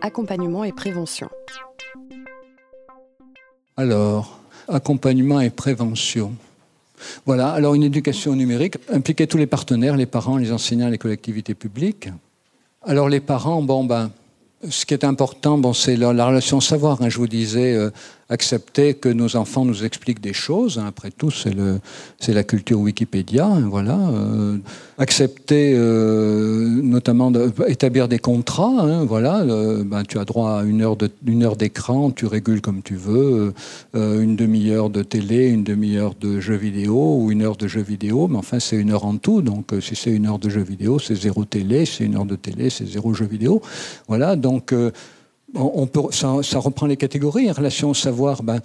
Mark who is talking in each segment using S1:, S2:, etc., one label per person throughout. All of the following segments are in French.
S1: accompagnement et prévention.
S2: Alors, accompagnement et prévention. Voilà, alors une éducation numérique impliquait tous les partenaires, les parents, les enseignants, les collectivités publiques. Alors les parents, bon ben, ce qui est important, bon, c'est la, relation savoir. Hein. je vous disais, euh, accepter que nos enfants nous expliquent des choses. Hein. après tout, c'est, la culture Wikipédia. Hein, voilà. Euh, accepter, euh, notamment, d'établir des contrats. voilà. ben, tu as droit à une heure, d'écran, tu régules comme tu veux. une demi-heure de télé, une demi-heure de jeux vidéo ou une heure de jeux vidéo. Mais enfin, c'est une heure en tout. Donc, si c'est une heure de jeux vidéo, c'est zéro télé. C'est une heure de télé, c'est zéro jeux vidéo. Voilà. Donc, euh, on peut, ça, reprend les catégories. En relation au savoir, ben,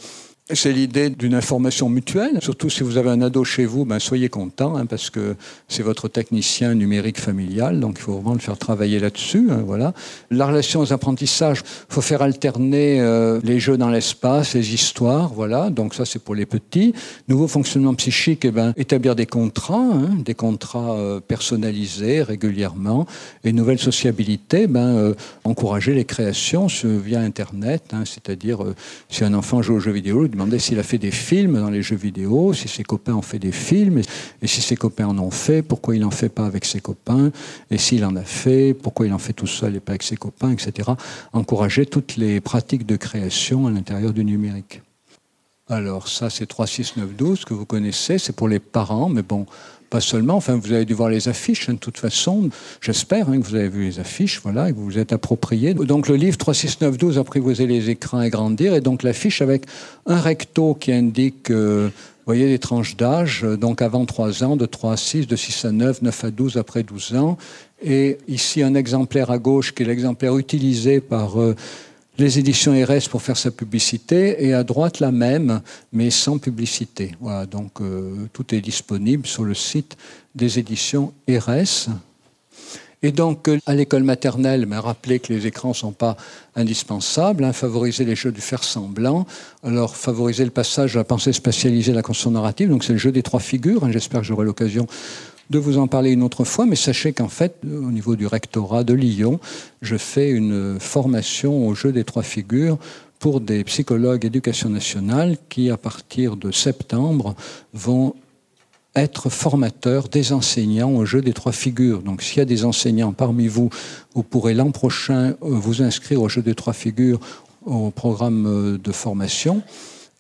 S2: c'est l'idée d'une information mutuelle. Surtout si vous avez un ado chez vous, ben soyez content hein, parce que c'est votre technicien numérique familial, donc il faut vraiment le faire travailler là-dessus. Hein, voilà. La relation aux apprentissages, faut faire alterner euh, les jeux dans l'espace, les histoires, voilà. Donc ça c'est pour les petits. Nouveau fonctionnement psychique, eh ben établir des contrats, hein, des contrats euh, personnalisés régulièrement, et nouvelle sociabilité, ben euh, encourager les créations via Internet, c'est-à-dire si un enfant joue aux jeux vidéo demandait s'il a fait des films dans les jeux vidéo, si ses copains ont fait des films, et si ses copains en ont fait, pourquoi il n'en fait pas avec ses copains, et s'il en a fait, pourquoi il en fait tout seul et pas avec ses copains, etc. Encourager toutes les pratiques de création à l'intérieur du numérique. Alors ça, c'est 36912 que vous connaissez, c'est pour les parents, mais bon, pas seulement. Enfin, vous avez dû voir les affiches, hein, de toute façon. J'espère hein, que vous avez vu les affiches, voilà, et que vous vous êtes approprié. Donc, le livre 36912, apprivoiser les écrans et grandir, et donc l'affiche avec un recto qui indique. Euh, vous voyez les tranches d'âge, euh, donc avant 3 ans, de 3 à 6, de 6 à 9, 9 à 12, après 12 ans. Et ici, un exemplaire à gauche qui est l'exemplaire utilisé par euh, les éditions RS pour faire sa publicité et à droite la même, mais sans publicité. Voilà, donc euh, tout est disponible sur le site des éditions RS. Et donc, euh, à l'école maternelle, mais rappelez que les écrans ne sont pas indispensables, hein, favoriser les jeux du faire semblant, alors favoriser le passage à la pensée spatialisée, la conscience narrative, donc c'est le jeu des trois figures, hein, j'espère que j'aurai l'occasion de vous en parler une autre fois, mais sachez qu'en fait, au niveau du rectorat de Lyon, je fais une formation au jeu des trois figures pour des psychologues éducation nationale qui, à partir de septembre, vont être formateurs des enseignants au jeu des trois figures. Donc s'il y a des enseignants parmi vous, vous pourrez l'an prochain euh, vous inscrire au jeu des trois figures au programme euh, de formation.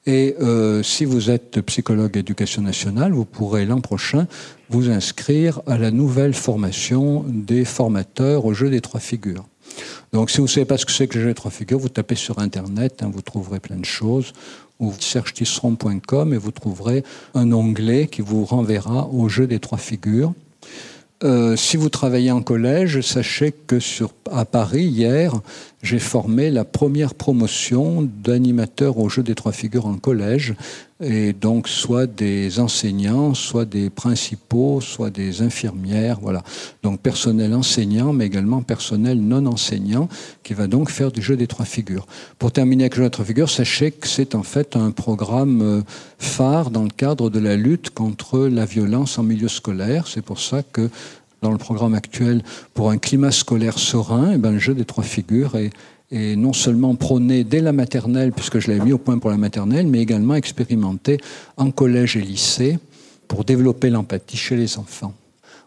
S2: Et euh, si vous êtes psychologue éducation nationale, vous pourrez l'an prochain vous inscrire à la nouvelle formation des formateurs au jeu des trois figures. Donc si vous ne savez pas ce que c'est que le jeu des trois figures, vous tapez sur Internet, hein, vous trouverez plein de choses, ou sergetisseron.com et vous trouverez un onglet qui vous renverra au jeu des trois figures. Euh, si vous travaillez en collège, sachez que sur, à Paris, hier, j'ai formé la première promotion d'animateurs au jeu des trois figures en collège, et donc soit des enseignants, soit des principaux, soit des infirmières, voilà. Donc personnel enseignant, mais également personnel non enseignant, qui va donc faire du jeu des trois figures. Pour terminer avec le jeu des trois figures, sachez que c'est en fait un programme euh, phare dans le cadre de la lutte contre la violence en milieu scolaire. C'est pour ça que dans le programme actuel pour un climat scolaire serein, et eh ben, le jeu des trois figures est, non seulement prôné dès la maternelle, puisque je l'avais mis au point pour la maternelle, mais également expérimenté en collège et lycée pour développer l'empathie chez les enfants.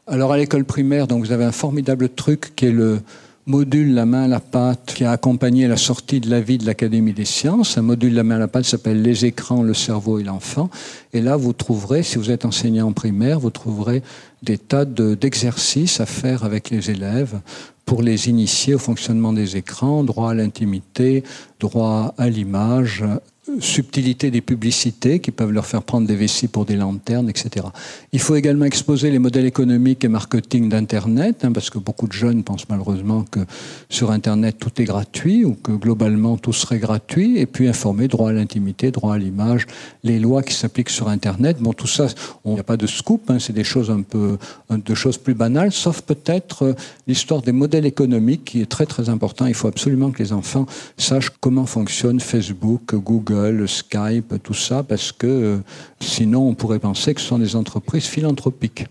S2: Alors à l'école primaire, donc vous avez un formidable truc qui est le module La main à la pâte qui a accompagné la sortie de la vie de l'Académie des sciences. Un module La main à la pâte s'appelle Les écrans, le cerveau et l'enfant. Et là, vous trouverez, si vous êtes enseignant en primaire, vous trouverez des tas d'exercices à faire avec les élèves pour les initier au fonctionnement des écrans, droit à l'intimité, droit à l'image, subtilité des publicités qui peuvent leur faire prendre des vessies pour des lanternes, etc. Il faut également exposer les modèles économiques et marketing d'Internet, hein, parce que beaucoup de jeunes pensent malheureusement que sur Internet tout est gratuit ou que globalement tout serait gratuit, et puis informer droit à l'intimité, droit à l'image, les lois qui s'appliquent sur Internet. Bon, tout ça, il n'y a pas de scoop, hein, c'est des choses un peu, de choses plus banales, sauf peut-être euh, l'histoire des modèles économiques qui est très très important. Il faut absolument que les enfants sachent comment fonctionne Facebook, Google, le Skype, tout ça, parce que euh, sinon on pourrait penser que ce sont des entreprises philanthropiques.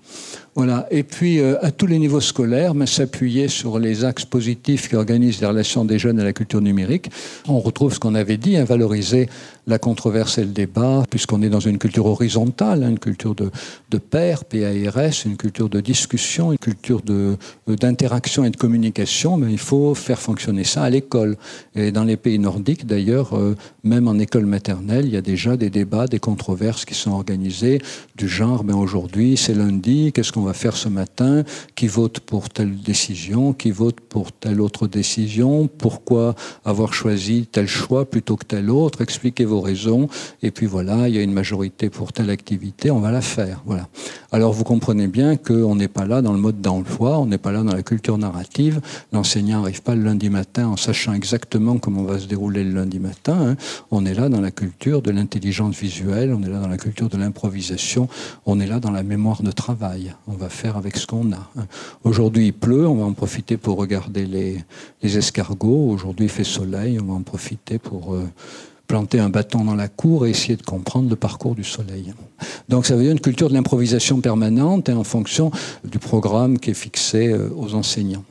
S2: Voilà. Et puis, euh, à tous les niveaux scolaires, mais s'appuyer sur les axes positifs qui organisent les relations des jeunes à la culture numérique. On retrouve ce qu'on avait dit, hein, valoriser la controverse et le débat, puisqu'on est dans une culture horizontale, hein, une culture de, de pair, PARS, une culture de discussion, une culture euh, d'interaction et de communication, mais il faut faire fonctionner ça à l'école. Et dans les pays nordiques, d'ailleurs, euh, même en école maternelle, il y a déjà des débats, des controverses qui sont organisées, du genre, ben aujourd'hui, c'est lundi, qu'est-ce qu'on faire ce matin Qui vote pour telle décision Qui vote pour telle autre décision Pourquoi avoir choisi tel choix plutôt que tel autre Expliquez-vous raisons, et puis voilà, il y a une majorité pour telle activité, on va la faire. Voilà. Alors vous comprenez bien qu'on n'est pas là dans le mode d'emploi, on n'est pas là dans la culture narrative. L'enseignant n'arrive pas le lundi matin en sachant exactement comment va se dérouler le lundi matin. Hein. On est là dans la culture de l'intelligence visuelle, on est là dans la culture de l'improvisation, on est là dans la mémoire de travail. On va faire avec ce qu'on a. Hein. Aujourd'hui il pleut, on va en profiter pour regarder les, escargots. Aujourd'hui il fait soleil, on va en profiter pour... Euh, planter un bâton dans la cour et essayer de comprendre le parcours du soleil. Donc ça veut dire une culture de l'improvisation permanente et en fonction du programme qui est fixé euh, aux enseignants.